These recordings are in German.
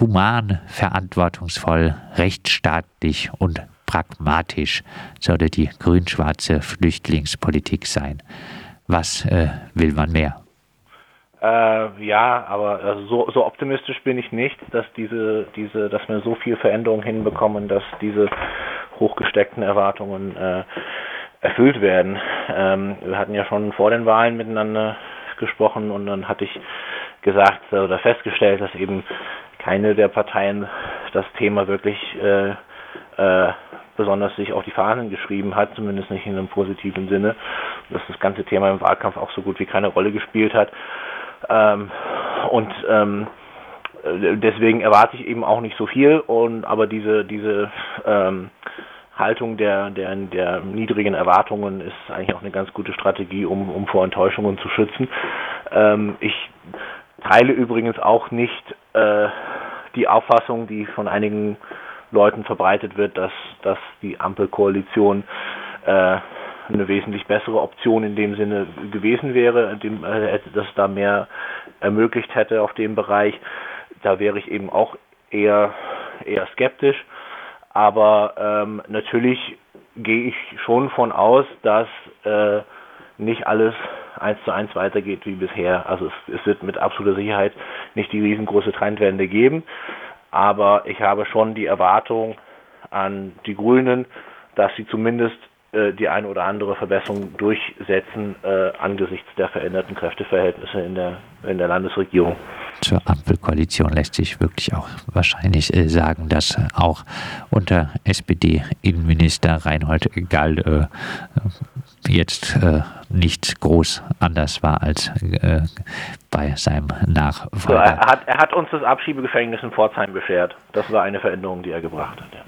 human, verantwortungsvoll, rechtsstaatlich und pragmatisch sollte die grün-schwarze Flüchtlingspolitik sein. Was äh, will man mehr? Äh, ja, aber also so, so optimistisch bin ich nicht, dass diese, diese, dass wir so viel Veränderung hinbekommen, dass diese hochgesteckten Erwartungen äh, erfüllt werden. Ähm, wir hatten ja schon vor den Wahlen miteinander gesprochen und dann hatte ich gesagt oder festgestellt, dass eben keine der Parteien das Thema wirklich äh, äh, besonders sich auf die Fahnen geschrieben hat, zumindest nicht in einem positiven Sinne, dass das ganze Thema im Wahlkampf auch so gut wie keine Rolle gespielt hat. Ähm, und ähm, deswegen erwarte ich eben auch nicht so viel und aber diese diese ähm, Haltung der, der, der niedrigen Erwartungen ist eigentlich auch eine ganz gute Strategie, um, um vor Enttäuschungen zu schützen. Ähm, ich teile übrigens auch nicht äh, die Auffassung, die von einigen Leuten verbreitet wird, dass, dass die Ampelkoalition äh, eine wesentlich bessere Option in dem Sinne gewesen wäre, dem, äh, dass da mehr ermöglicht hätte auf dem Bereich. Da wäre ich eben auch eher, eher skeptisch. Aber ähm, natürlich gehe ich schon von aus, dass äh, nicht alles eins zu eins weitergeht wie bisher. Also es, es wird mit absoluter Sicherheit nicht die riesengroße Trendwende geben. Aber ich habe schon die Erwartung an die Grünen, dass sie zumindest äh, die eine oder andere Verbesserung durchsetzen äh, angesichts der veränderten Kräfteverhältnisse in der, in der Landesregierung. Zur Ampelkoalition lässt sich wirklich auch wahrscheinlich äh, sagen, dass auch unter SPD-Innenminister Reinhold Gall äh, jetzt äh, nicht groß anders war als äh, bei seinem Nachfolger. er, hat, er hat uns das Abschiebegefängnis in Pforzheim beschert. Das war eine Veränderung, die er gebracht hat. Ja.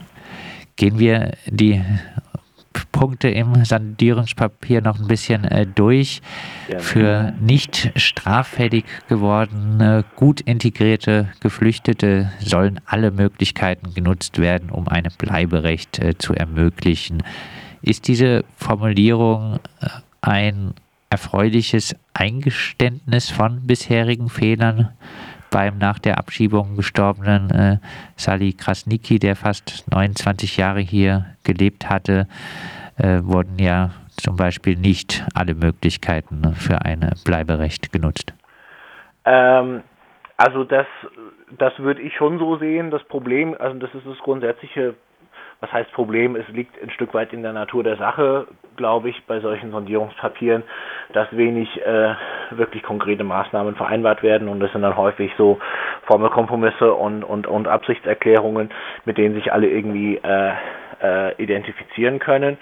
Gehen wir die Punkte im Sondierungspapier noch ein bisschen äh, durch. Gerne. Für nicht straffällig gewordene, gut integrierte Geflüchtete sollen alle Möglichkeiten genutzt werden, um ein Bleiberecht äh, zu ermöglichen. Ist diese Formulierung äh, ein erfreuliches Eingeständnis von bisherigen Fehlern? beim nach der Abschiebung gestorbenen äh, Sali Krasnicki, der fast 29 Jahre hier gelebt hatte, äh, wurden ja zum Beispiel nicht alle Möglichkeiten für ein Bleiberecht genutzt. Ähm, also das, das würde ich schon so sehen. Das Problem, also das ist das grundsätzliche was heißt Problem? Es liegt ein Stück weit in der Natur der Sache, glaube ich, bei solchen Sondierungspapieren, dass wenig äh, wirklich konkrete Maßnahmen vereinbart werden und das sind dann häufig so Formelkompromisse und, und, und Absichtserklärungen, mit denen sich alle irgendwie äh, äh, identifizieren können.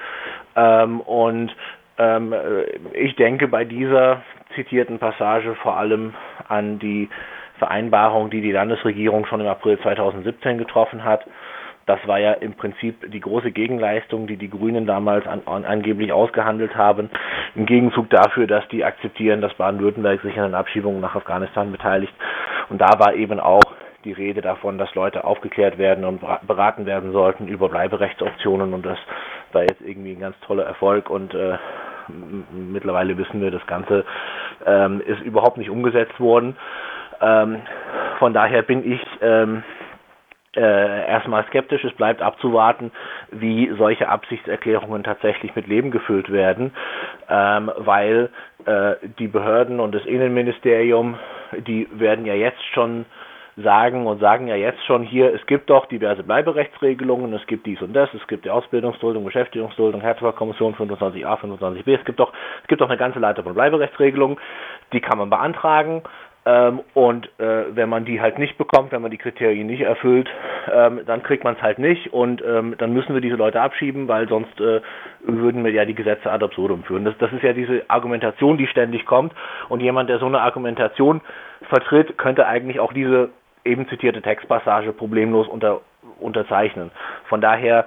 Ähm, und ähm, ich denke bei dieser zitierten Passage vor allem an die Vereinbarung, die die Landesregierung schon im April 2017 getroffen hat, das war ja im Prinzip die große Gegenleistung, die die Grünen damals an, an, angeblich ausgehandelt haben, im Gegenzug dafür, dass die akzeptieren, dass Baden-Württemberg sich an den Abschiebungen nach Afghanistan beteiligt. Und da war eben auch die Rede davon, dass Leute aufgeklärt werden und beraten werden sollten über Bleiberechtsoptionen und das war jetzt irgendwie ein ganz toller Erfolg und äh, mittlerweile wissen wir, das Ganze ähm, ist überhaupt nicht umgesetzt worden. Ähm, von daher bin ich ähm, äh, erstmal skeptisch. Es bleibt abzuwarten, wie solche Absichtserklärungen tatsächlich mit Leben gefüllt werden, ähm, weil äh, die Behörden und das Innenministerium, die werden ja jetzt schon sagen und sagen ja jetzt schon hier, es gibt doch diverse Bleiberechtsregelungen, es gibt dies und das, es gibt die Ausbildungsduldung, Beschäftigungsduldung, Härtefallkommission 25a, 25b, es gibt doch, es gibt doch eine ganze Leiter von Bleiberechtsregelungen, die kann man beantragen ähm, und äh, wenn man die halt nicht bekommt, wenn man die Kriterien nicht erfüllt, ähm, dann kriegt man es halt nicht und ähm, dann müssen wir diese Leute abschieben, weil sonst äh, würden wir ja die Gesetze ad absurdum führen. Das, das ist ja diese Argumentation, die ständig kommt und jemand, der so eine Argumentation vertritt, könnte eigentlich auch diese eben zitierte Textpassage problemlos unter, unterzeichnen. Von daher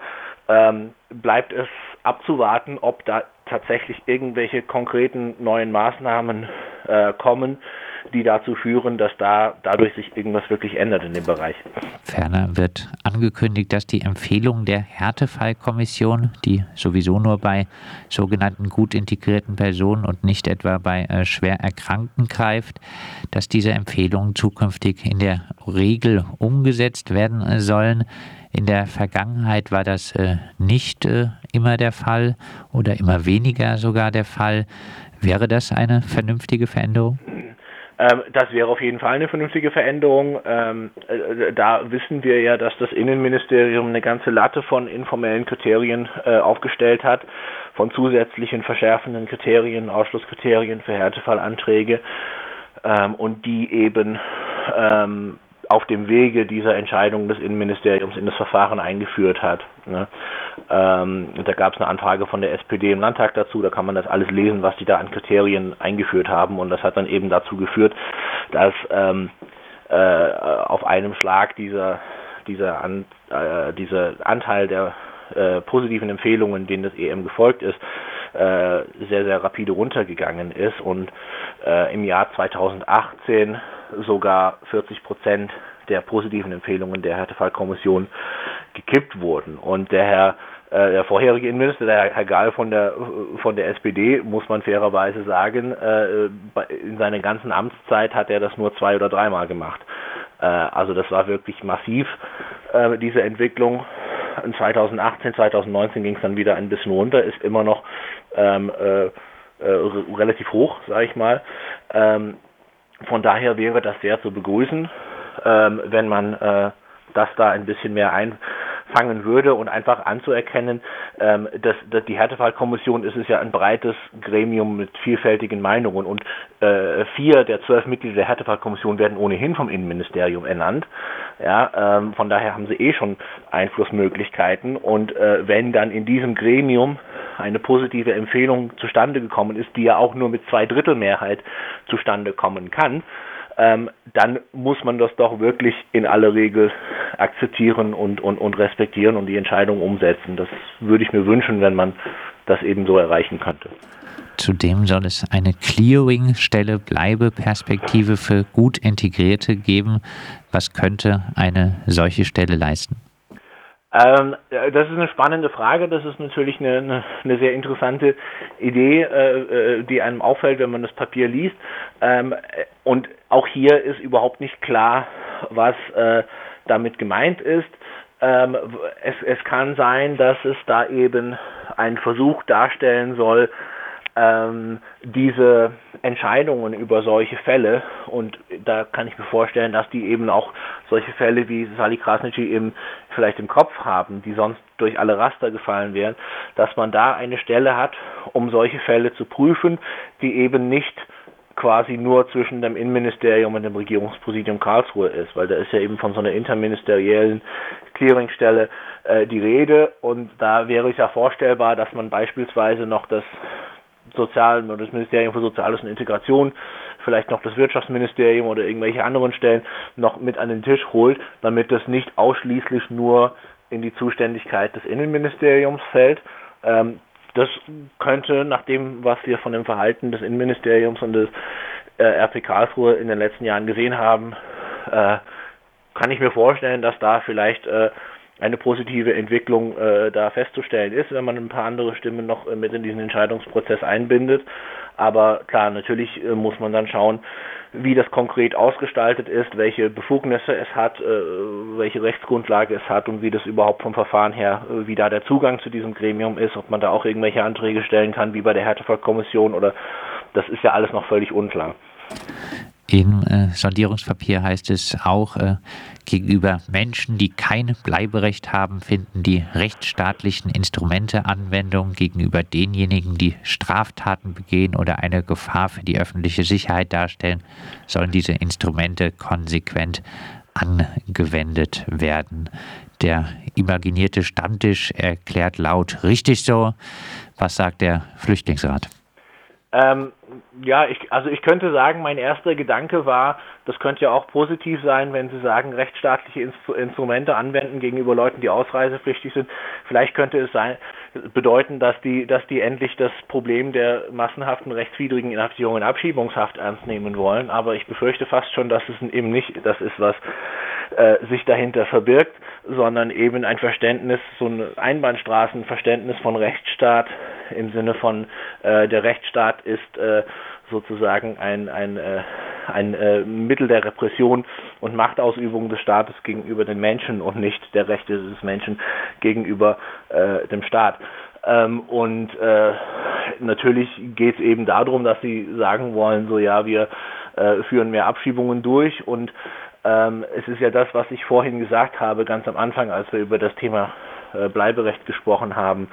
ähm, bleibt es abzuwarten, ob da tatsächlich irgendwelche konkreten neuen Maßnahmen äh, kommen, die dazu führen, dass da dadurch sich irgendwas wirklich ändert in dem Bereich. Ferner wird angekündigt, dass die Empfehlung der Härtefallkommission, die sowieso nur bei sogenannten gut integrierten Personen und nicht etwa bei äh, schwer Erkrankten greift, dass diese Empfehlungen zukünftig in der Regel umgesetzt werden sollen. In der Vergangenheit war das äh, nicht äh, immer der Fall oder immer weniger sogar der Fall. Wäre das eine vernünftige Veränderung? Ähm, das wäre auf jeden Fall eine vernünftige Veränderung. Ähm, äh, da wissen wir ja, dass das Innenministerium eine ganze Latte von informellen Kriterien äh, aufgestellt hat, von zusätzlichen verschärfenden Kriterien, Ausschlusskriterien für Härtefallanträge ähm, und die eben auf dem Wege dieser Entscheidung des Innenministeriums in das Verfahren eingeführt hat. Ne? Ähm, da gab es eine Anfrage von der SPD im Landtag dazu, da kann man das alles lesen, was die da an Kriterien eingeführt haben und das hat dann eben dazu geführt, dass ähm, äh, auf einem Schlag dieser, dieser, an, äh, dieser Anteil der äh, positiven Empfehlungen, denen das EM gefolgt ist, äh, sehr, sehr rapide runtergegangen ist und äh, im Jahr 2018 sogar 40 Prozent der positiven Empfehlungen der Härtefallkommission gekippt wurden. Und der Herr äh, der vorherige Innenminister, der Herr Gall von der von der SPD, muss man fairerweise sagen, äh, in seiner ganzen Amtszeit hat er das nur zwei oder dreimal gemacht. Äh, also das war wirklich massiv, diese Entwicklung. In 2018, 2019 ging es dann wieder ein bisschen runter, ist immer noch ähm, äh, relativ hoch, sage ich mal. Ähm, von daher wäre das sehr zu begrüßen, ähm, wenn man äh, das da ein bisschen mehr einfangen würde und einfach anzuerkennen, ähm, dass, dass die Härtefallkommission ist es ja ein breites Gremium mit vielfältigen Meinungen und äh, vier der zwölf Mitglieder der Härtefallkommission werden ohnehin vom Innenministerium ernannt. Ja, ähm, von daher haben sie eh schon Einflussmöglichkeiten und äh, wenn dann in diesem Gremium eine positive Empfehlung zustande gekommen ist, die ja auch nur mit zwei Drittel Mehrheit zustande kommen kann, ähm, dann muss man das doch wirklich in aller Regel akzeptieren und, und, und respektieren und die Entscheidung umsetzen. Das würde ich mir wünschen, wenn man das eben so erreichen könnte. Zudem soll es eine Clearing-Stelle Bleibeperspektive für gut Integrierte geben. Was könnte eine solche Stelle leisten? Ähm, das ist eine spannende Frage. Das ist natürlich eine, eine, eine sehr interessante Idee, äh, äh, die einem auffällt, wenn man das Papier liest. Ähm, und auch hier ist überhaupt nicht klar, was äh, damit gemeint ist. Ähm, es, es kann sein, dass es da eben einen Versuch darstellen soll, ähm, diese Entscheidungen über solche Fälle, und da kann ich mir vorstellen, dass die eben auch solche Fälle wie Sali Krasnitschi eben vielleicht im Kopf haben, die sonst durch alle Raster gefallen wären, dass man da eine Stelle hat, um solche Fälle zu prüfen, die eben nicht quasi nur zwischen dem Innenministerium und dem Regierungspräsidium Karlsruhe ist, weil da ist ja eben von so einer interministeriellen Clearingstelle äh, die Rede. Und da wäre es ja vorstellbar, dass man beispielsweise noch das Sozialen oder das Ministerium für Soziales und Integration, vielleicht noch das Wirtschaftsministerium oder irgendwelche anderen Stellen noch mit an den Tisch holt, damit das nicht ausschließlich nur in die Zuständigkeit des Innenministeriums fällt. Ähm, das könnte nach dem, was wir von dem Verhalten des Innenministeriums und des äh, RP Karlsruhe in den letzten Jahren gesehen haben, äh, kann ich mir vorstellen, dass da vielleicht äh, eine positive Entwicklung äh, da festzustellen ist, wenn man ein paar andere Stimmen noch äh, mit in diesen Entscheidungsprozess einbindet. Aber klar, natürlich äh, muss man dann schauen, wie das konkret ausgestaltet ist, welche Befugnisse es hat, äh, welche Rechtsgrundlage es hat und wie das überhaupt vom Verfahren her, äh, wie da der Zugang zu diesem Gremium ist, ob man da auch irgendwelche Anträge stellen kann, wie bei der Härtefallkommission oder das ist ja alles noch völlig unklar. Im äh, Sondierungspapier heißt es auch, äh, gegenüber Menschen, die kein Bleiberecht haben, finden die rechtsstaatlichen Instrumente Anwendung. Gegenüber denjenigen, die Straftaten begehen oder eine Gefahr für die öffentliche Sicherheit darstellen, sollen diese Instrumente konsequent angewendet werden. Der imaginierte Stammtisch erklärt laut richtig so. Was sagt der Flüchtlingsrat? Ähm, ja, ich, also ich könnte sagen, mein erster Gedanke war, das könnte ja auch positiv sein, wenn Sie sagen, rechtsstaatliche Instru Instrumente anwenden gegenüber Leuten, die ausreisepflichtig sind. Vielleicht könnte es sein, bedeuten, dass die, dass die endlich das Problem der massenhaften rechtswidrigen Inhaftierung in Abschiebungshaft ernst nehmen wollen. Aber ich befürchte fast schon, dass es eben nicht das ist, was äh, sich dahinter verbirgt, sondern eben ein Verständnis, so ein Einbahnstraßenverständnis von Rechtsstaat im Sinne von äh, der Rechtsstaat ist äh, sozusagen ein, ein, äh, ein äh, Mittel der Repression und Machtausübung des Staates gegenüber den Menschen und nicht der Rechte des Menschen gegenüber äh, dem Staat. Ähm, und äh, natürlich geht es eben darum, dass sie sagen wollen, so ja, wir äh, führen mehr Abschiebungen durch und ähm, es ist ja das, was ich vorhin gesagt habe, ganz am Anfang, als wir über das Thema äh, Bleiberecht gesprochen haben.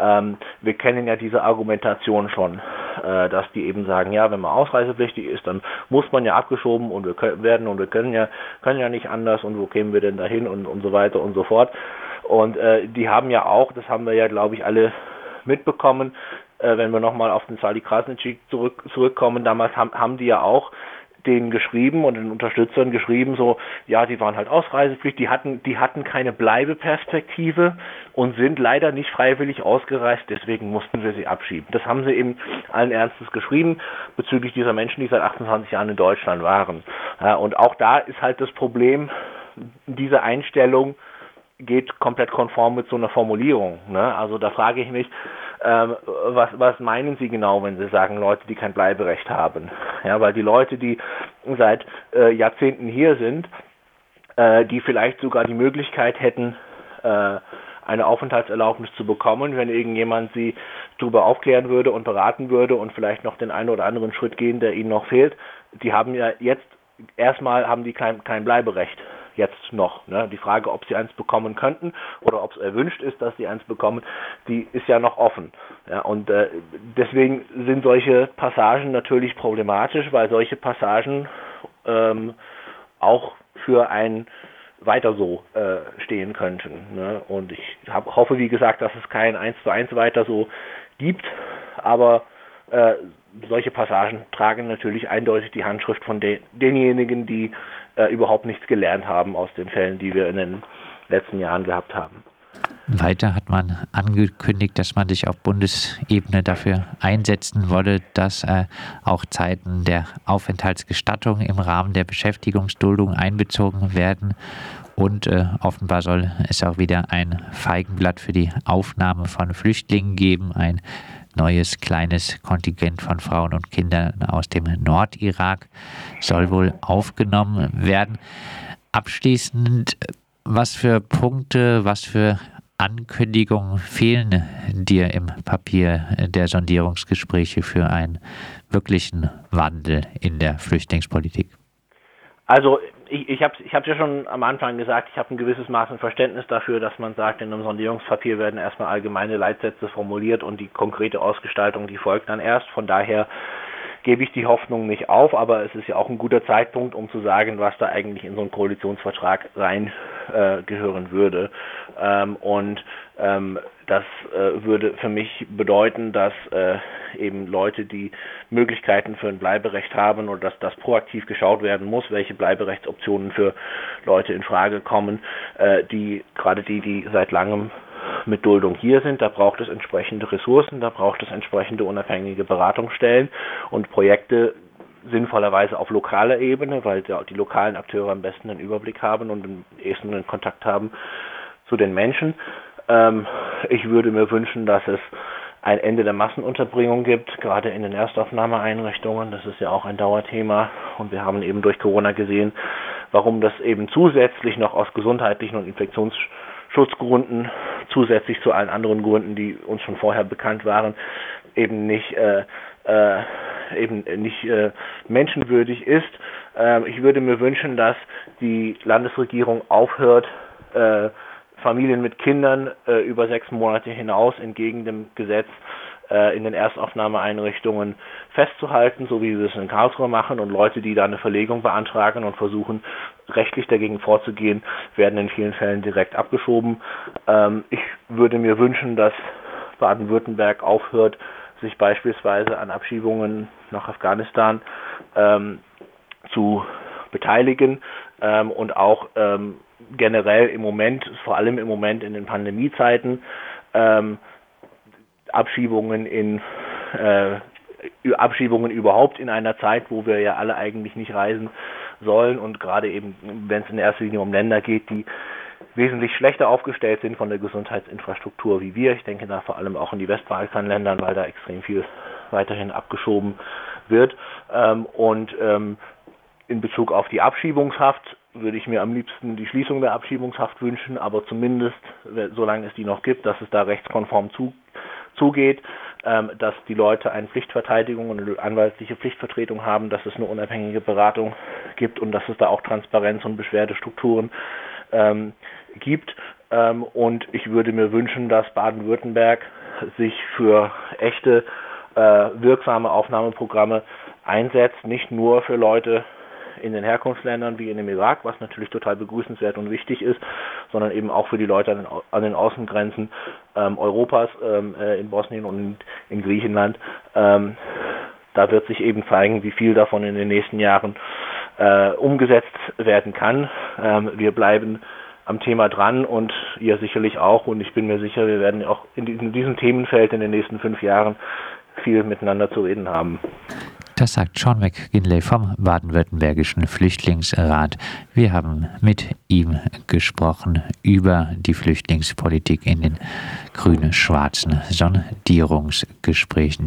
Ähm, wir kennen ja diese Argumentation schon, äh, dass die eben sagen, ja, wenn man ausreisepflichtig ist, dann muss man ja abgeschoben und wir können, werden und wir können ja können ja nicht anders und wo kämen wir denn dahin und und so weiter und so fort. Und äh, die haben ja auch, das haben wir ja, glaube ich, alle mitbekommen, äh, wenn wir nochmal auf den Sali Krasnitschik zurück, zurückkommen, damals haben, haben die ja auch denen geschrieben und den Unterstützern geschrieben, so, ja, die waren halt ausreisepflichtig, die hatten, die hatten keine Bleibeperspektive und sind leider nicht freiwillig ausgereist, deswegen mussten wir sie abschieben. Das haben sie eben allen Ernstes geschrieben bezüglich dieser Menschen, die seit 28 Jahren in Deutschland waren. Ja, und auch da ist halt das Problem, diese Einstellung geht komplett konform mit so einer Formulierung. Ne? Also da frage ich mich, ähm, was, was meinen Sie genau, wenn Sie sagen Leute, die kein Bleiberecht haben? Ja, weil die Leute, die seit äh, Jahrzehnten hier sind, äh, die vielleicht sogar die Möglichkeit hätten, äh, eine Aufenthaltserlaubnis zu bekommen, wenn irgendjemand sie darüber aufklären würde und beraten würde und vielleicht noch den einen oder anderen Schritt gehen, der ihnen noch fehlt. Die haben ja jetzt erstmal haben die kein, kein Bleiberecht jetzt noch. Ne? Die Frage, ob sie eins bekommen könnten oder ob es erwünscht ist, dass sie eins bekommen, die ist ja noch offen. Ja? Und äh, deswegen sind solche Passagen natürlich problematisch, weil solche Passagen ähm, auch für ein weiter so äh, stehen könnten. Ne? Und ich hab, hoffe, wie gesagt, dass es kein 1 zu 1 weiter so gibt, aber äh, solche Passagen tragen natürlich eindeutig die Handschrift von de denjenigen, die äh, überhaupt nichts gelernt haben aus den Fällen, die wir in den letzten Jahren gehabt haben. Weiter hat man angekündigt, dass man sich auf Bundesebene dafür einsetzen wolle, dass äh, auch Zeiten der Aufenthaltsgestattung im Rahmen der Beschäftigungsduldung einbezogen werden. Und äh, offenbar soll es auch wieder ein Feigenblatt für die Aufnahme von Flüchtlingen geben, ein neues kleines Kontingent von Frauen und Kindern aus dem Nordirak soll wohl aufgenommen werden. Abschließend, was für Punkte, was für Ankündigungen fehlen dir im Papier der Sondierungsgespräche für einen wirklichen Wandel in der Flüchtlingspolitik? Also ich, ich habe ich ja schon am Anfang gesagt, ich habe ein gewisses Maß an Verständnis dafür, dass man sagt, in einem Sondierungspapier werden erstmal allgemeine Leitsätze formuliert und die konkrete Ausgestaltung, die folgt dann erst. Von daher gebe ich die Hoffnung nicht auf, aber es ist ja auch ein guter Zeitpunkt, um zu sagen, was da eigentlich in so einen Koalitionsvertrag rein äh, würde. Ähm, und ähm, das äh, würde für mich bedeuten, dass äh, eben Leute, die Möglichkeiten für ein Bleiberecht haben oder dass das proaktiv geschaut werden muss, welche Bleiberechtsoptionen für Leute in Frage kommen, äh, die gerade die, die seit langem mit Duldung hier sind, da braucht es entsprechende Ressourcen, da braucht es entsprechende unabhängige Beratungsstellen und Projekte sinnvollerweise auf lokaler Ebene, weil die lokalen Akteure am besten einen Überblick haben und am ehesten einen Kontakt haben zu den Menschen. Ähm, ich würde mir wünschen, dass es ein Ende der Massenunterbringung gibt, gerade in den Erstaufnahmeeinrichtungen. Das ist ja auch ein Dauerthema. Und wir haben eben durch Corona gesehen, warum das eben zusätzlich noch aus gesundheitlichen und Infektionsschutzgründen, zusätzlich zu allen anderen Gründen, die uns schon vorher bekannt waren, eben nicht äh, äh, eben nicht äh, menschenwürdig ist. Äh, ich würde mir wünschen, dass die Landesregierung aufhört, äh, Familien mit Kindern äh, über sechs Monate hinaus entgegen dem Gesetz äh, in den Erstaufnahmeeinrichtungen festzuhalten, so wie wir es in Karlsruhe machen. Und Leute, die da eine Verlegung beantragen und versuchen, rechtlich dagegen vorzugehen, werden in vielen Fällen direkt abgeschoben. Ähm, ich würde mir wünschen, dass Baden-Württemberg aufhört, sich beispielsweise an Abschiebungen nach Afghanistan ähm, zu beteiligen ähm, und auch ähm, generell im Moment, vor allem im Moment in den Pandemiezeiten, ähm, Abschiebungen in äh, Abschiebungen überhaupt in einer Zeit, wo wir ja alle eigentlich nicht reisen sollen und gerade eben, wenn es in erster Linie um Länder geht, die wesentlich schlechter aufgestellt sind von der Gesundheitsinfrastruktur wie wir. Ich denke da vor allem auch in die Westbalkanländern, weil da extrem viel weiterhin abgeschoben wird. Ähm, und ähm, in Bezug auf die Abschiebungshaft würde ich mir am liebsten die Schließung der Abschiebungshaft wünschen, aber zumindest, solange es die noch gibt, dass es da rechtskonform zu, zugeht, ähm, dass die Leute eine Pflichtverteidigung und eine anwaltliche Pflichtvertretung haben, dass es eine unabhängige Beratung gibt und dass es da auch Transparenz und Beschwerdestrukturen ähm, gibt. Ähm, und ich würde mir wünschen, dass Baden-Württemberg sich für echte äh, wirksame Aufnahmeprogramme einsetzt, nicht nur für Leute in den Herkunftsländern wie in dem Irak, was natürlich total begrüßenswert und wichtig ist, sondern eben auch für die Leute an den, an den Außengrenzen ähm, Europas, ähm, äh, in Bosnien und in, Griechenland. Ähm, da wird sich eben zeigen, wie viel davon in den nächsten Jahren äh, umgesetzt werden kann. Ähm, wir bleiben am Thema dran und ihr sicherlich auch. Und ich bin mir sicher, wir werden auch in diesem Themenfeld in den nächsten fünf Jahren viel miteinander zu reden haben. Das sagt Sean McGinley vom Baden-Württembergischen Flüchtlingsrat. Wir haben mit ihm gesprochen über die Flüchtlingspolitik in den grün-schwarzen Sondierungsgesprächen.